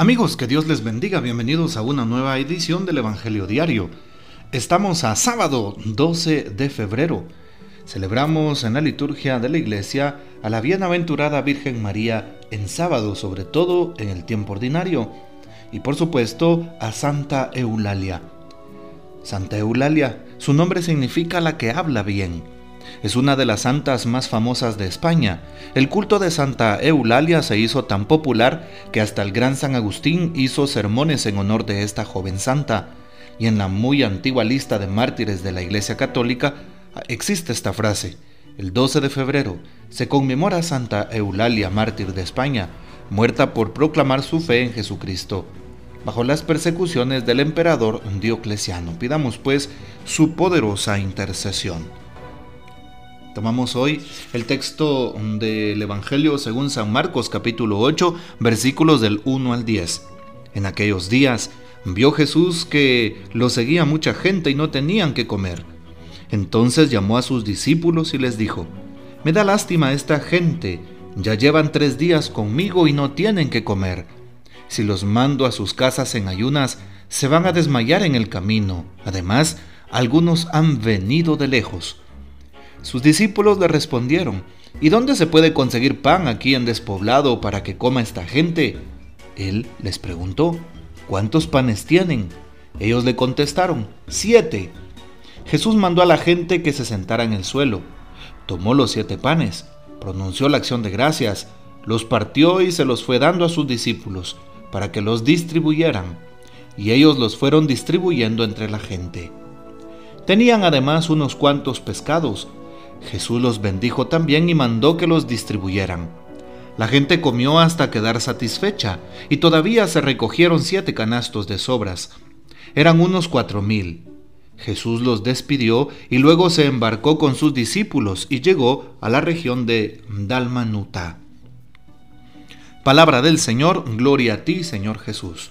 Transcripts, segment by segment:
Amigos, que Dios les bendiga. Bienvenidos a una nueva edición del Evangelio Diario. Estamos a sábado 12 de febrero. Celebramos en la liturgia de la iglesia a la bienaventurada Virgen María en sábado, sobre todo en el tiempo ordinario. Y por supuesto a Santa Eulalia. Santa Eulalia, su nombre significa la que habla bien es una de las santas más famosas de España. El culto de Santa Eulalia se hizo tan popular que hasta el gran San Agustín hizo sermones en honor de esta joven santa. Y en la muy antigua lista de mártires de la Iglesia Católica existe esta frase. El 12 de febrero se conmemora Santa Eulalia, mártir de España, muerta por proclamar su fe en Jesucristo bajo las persecuciones del emperador Diocleciano. Pidamos pues su poderosa intercesión. Tomamos hoy el texto del Evangelio según San Marcos capítulo 8 versículos del 1 al 10. En aquellos días vio Jesús que lo seguía mucha gente y no tenían que comer. Entonces llamó a sus discípulos y les dijo, Me da lástima esta gente, ya llevan tres días conmigo y no tienen que comer. Si los mando a sus casas en ayunas, se van a desmayar en el camino. Además, algunos han venido de lejos. Sus discípulos le respondieron, ¿Y dónde se puede conseguir pan aquí en despoblado para que coma esta gente? Él les preguntó, ¿cuántos panes tienen? Ellos le contestaron, siete. Jesús mandó a la gente que se sentara en el suelo. Tomó los siete panes, pronunció la acción de gracias, los partió y se los fue dando a sus discípulos para que los distribuyeran. Y ellos los fueron distribuyendo entre la gente. Tenían además unos cuantos pescados Jesús los bendijo también y mandó que los distribuyeran. La gente comió hasta quedar satisfecha, y todavía se recogieron siete canastos de sobras. Eran unos cuatro mil. Jesús los despidió y luego se embarcó con sus discípulos y llegó a la región de Dalmanuta. Palabra del Señor, gloria a ti, Señor Jesús.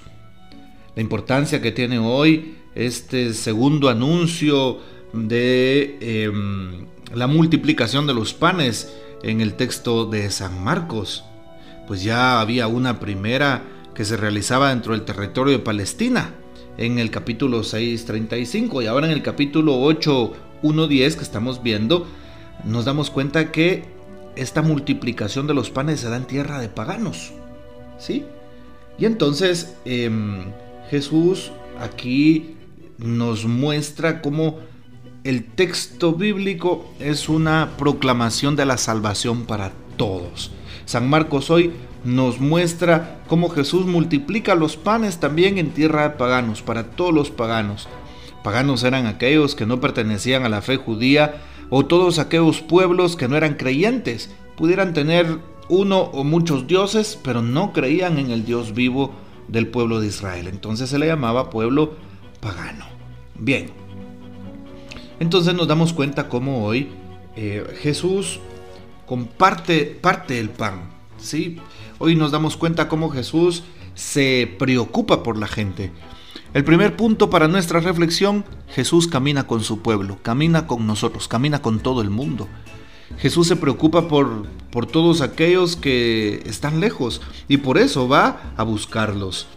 La importancia que tiene hoy este segundo anuncio de em, la multiplicación de los panes en el texto de San Marcos, pues ya había una primera que se realizaba dentro del territorio de Palestina en el capítulo 6.35 y ahora en el capítulo 8.1.10 que estamos viendo, nos damos cuenta que esta multiplicación de los panes se da en tierra de paganos. ¿Sí? Y entonces em, Jesús aquí nos muestra cómo el texto bíblico es una proclamación de la salvación para todos. San Marcos hoy nos muestra cómo Jesús multiplica los panes también en tierra de paganos, para todos los paganos. Paganos eran aquellos que no pertenecían a la fe judía o todos aquellos pueblos que no eran creyentes. Pudieran tener uno o muchos dioses, pero no creían en el Dios vivo del pueblo de Israel. Entonces se le llamaba pueblo pagano. Bien, entonces nos damos cuenta cómo hoy eh, Jesús comparte parte del pan. ¿sí? Hoy nos damos cuenta cómo Jesús se preocupa por la gente. El primer punto para nuestra reflexión, Jesús camina con su pueblo, camina con nosotros, camina con todo el mundo. Jesús se preocupa por, por todos aquellos que están lejos y por eso va a buscarlos.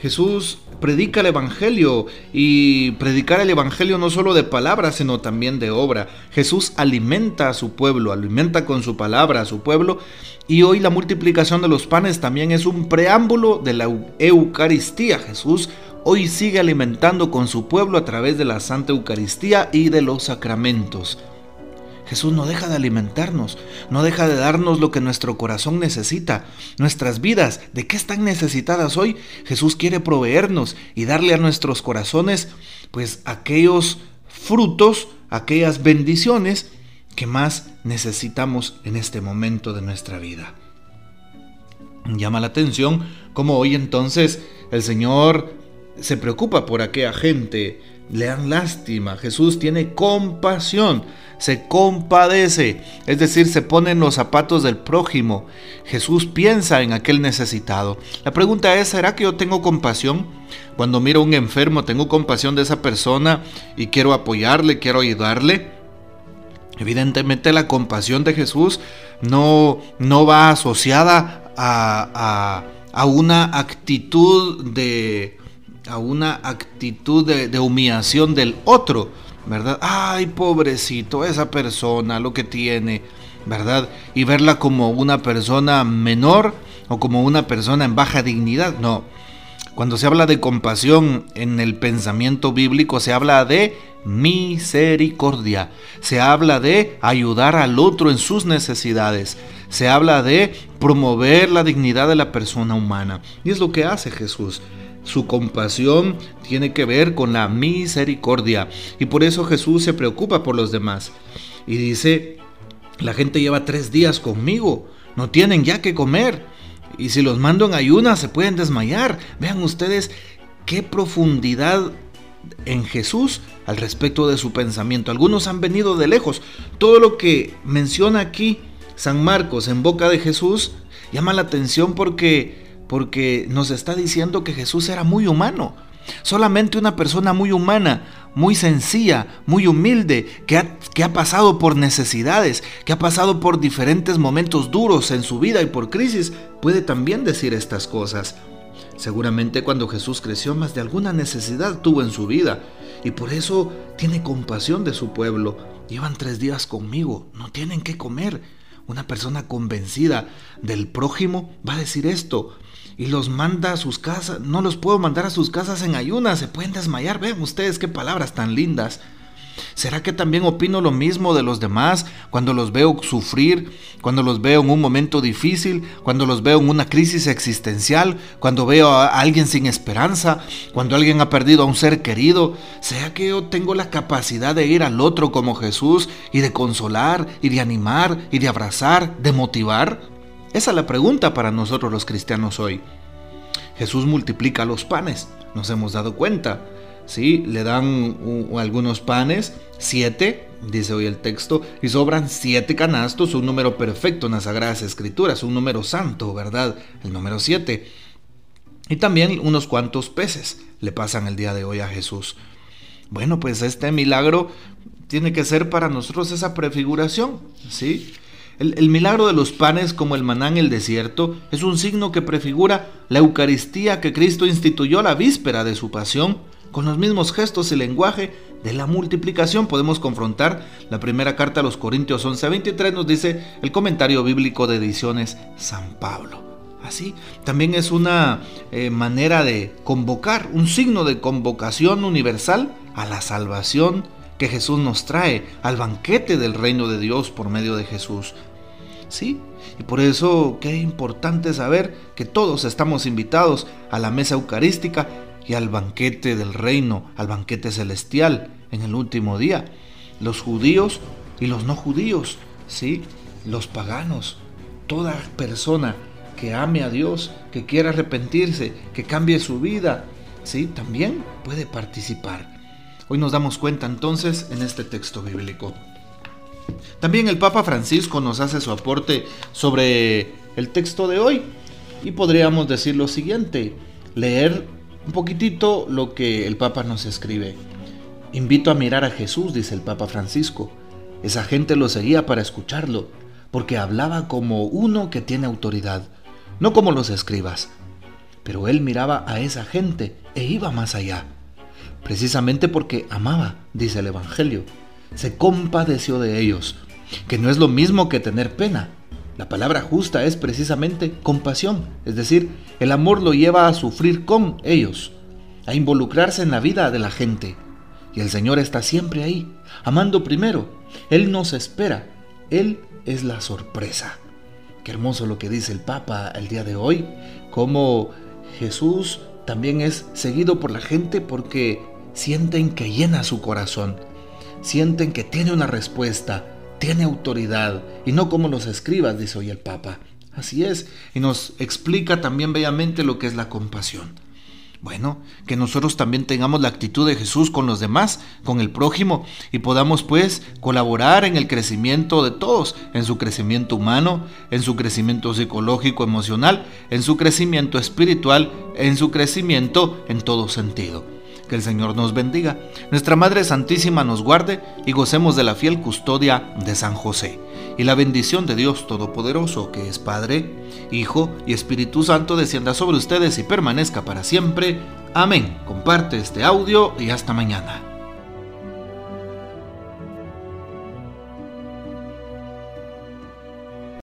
Jesús predica el Evangelio y predicar el Evangelio no solo de palabra, sino también de obra. Jesús alimenta a su pueblo, alimenta con su palabra a su pueblo y hoy la multiplicación de los panes también es un preámbulo de la Eucaristía. Jesús hoy sigue alimentando con su pueblo a través de la Santa Eucaristía y de los sacramentos. Jesús no deja de alimentarnos, no deja de darnos lo que nuestro corazón necesita. Nuestras vidas, ¿de qué están necesitadas hoy? Jesús quiere proveernos y darle a nuestros corazones pues aquellos frutos, aquellas bendiciones que más necesitamos en este momento de nuestra vida. Llama la atención cómo hoy entonces el Señor se preocupa por aquella gente, le dan lástima, Jesús tiene compasión se compadece, es decir, se pone en los zapatos del prójimo. Jesús piensa en aquel necesitado. La pregunta es, ¿será que yo tengo compasión? Cuando miro a un enfermo, ¿tengo compasión de esa persona y quiero apoyarle, quiero ayudarle? Evidentemente la compasión de Jesús no, no va asociada a, a una actitud de a una actitud de, humillación del otro, ¿verdad? Ay, pobrecito, esa persona, lo que tiene, ¿verdad? Y verla como una persona menor o como una persona en baja dignidad, no. Cuando se habla de compasión en el pensamiento bíblico, se habla de misericordia, se habla de ayudar al otro en sus necesidades, se habla de promover la dignidad de la persona humana. Y es lo que hace Jesús. Su compasión tiene que ver con la misericordia. Y por eso Jesús se preocupa por los demás. Y dice, la gente lleva tres días conmigo, no tienen ya que comer. Y si los mando en ayunas se pueden desmayar. Vean ustedes qué profundidad en Jesús al respecto de su pensamiento. Algunos han venido de lejos. Todo lo que menciona aquí San Marcos en boca de Jesús llama la atención porque porque nos está diciendo que Jesús era muy humano. Solamente una persona muy humana, muy sencilla, muy humilde, que ha, pasado por necesidades, que ha pasado por diferentes momentos duros en su vida y por crisis, puede también decir estas cosas. Seguramente cuando Jesús creció más de alguna necesidad tuvo en su vida y por eso tiene compasión de su pueblo. Llevan tres días conmigo, no tienen que comer. Una persona convencida del prójimo va a decir esto y los manda a sus casas. No los puedo mandar a sus casas en ayunas, se pueden desmayar. Vean ustedes qué palabras tan lindas. ¿Será que también opino lo mismo de los demás cuando los veo sufrir, cuando los veo en un momento difícil, cuando los veo en una crisis existencial, cuando veo a alguien sin esperanza, cuando alguien ha perdido a un ser querido? ¿Será que yo tengo la capacidad de ir al otro como Jesús y de consolar y de animar y de abrazar, de motivar? Esa es la pregunta para nosotros los cristianos hoy. Jesús multiplica los panes, nos hemos dado cuenta. ¿sí? Le dan algunos panes, siete, dice hoy el texto, y sobran siete canastos, un número perfecto en las Sagradas Escrituras, un número santo, ¿verdad? El número siete. Y también unos cuantos peces le pasan el día de hoy a Jesús. Bueno, pues este milagro tiene que ser para nosotros esa prefiguración, ¿sí? El, milagro de los panes como el maná en el desierto es un signo que prefigura la Eucaristía que Cristo instituyó la víspera de su pasión con los mismos gestos y lenguaje de la multiplicación podemos confrontar la primera carta a los Corintios 11:23 nos dice el comentario bíblico de ediciones San Pablo. Así, también es una eh, manera de convocar, un signo de convocación universal a la salvación que Jesús nos trae, al banquete del reino de Dios por medio de Jesús. Sí, y por eso qué importante saber que todos estamos invitados a la mesa eucarística y al banquete del reino, al banquete celestial en el último día. Los judíos y los no judíos, ¿sí? Los paganos, toda persona que ame a Dios, que quiera arrepentirse, que cambie su vida, ¿sí? También puede participar. Hoy nos damos cuenta entonces en este texto bíblico. También el Papa Francisco nos hace su aporte sobre el texto de hoy y podríamos decir lo siguiente, leer un poquitito lo que el Papa nos escribe. Invito a mirar a Jesús, dice el Papa Francisco. Esa gente lo seguía para escucharlo, porque hablaba como uno que tiene autoridad, no como los escribas. Pero él miraba a esa gente e iba más allá, precisamente porque amaba, dice el Evangelio. Se compadeció de ellos, que no es lo mismo que tener pena, la palabra justa es precisamente compasión, es decir, el amor lo lleva a sufrir con ellos, a involucrarse en la vida de la gente. Y el Señor está siempre ahí, amando primero. Él nos espera, Él es la sorpresa. Qué hermoso lo que dice el Papa el día de hoy, como Jesús también es seguido por la gente porque sienten que llena su corazón, sienten que tiene una respuesta, tiene autoridad y no como los escribas, dice hoy el Papa. Así es, y nos explica también bellamente lo que es la compasión. Bueno, que nosotros también tengamos la actitud de Jesús con los demás, con el prójimo, y podamos pues colaborar en el crecimiento de todos, en su crecimiento humano, en su crecimiento psicológico, emocional, en su crecimiento espiritual, en su crecimiento en todo sentido. Que el Señor nos bendiga, nuestra Madre Santísima nos guarde y gocemos de la fiel custodia de San José. Y la bendición de Dios Todopoderoso, que es Padre, Hijo y Espíritu Santo, descienda sobre ustedes y permanezca para siempre. Amén. Comparte este audio y hasta mañana.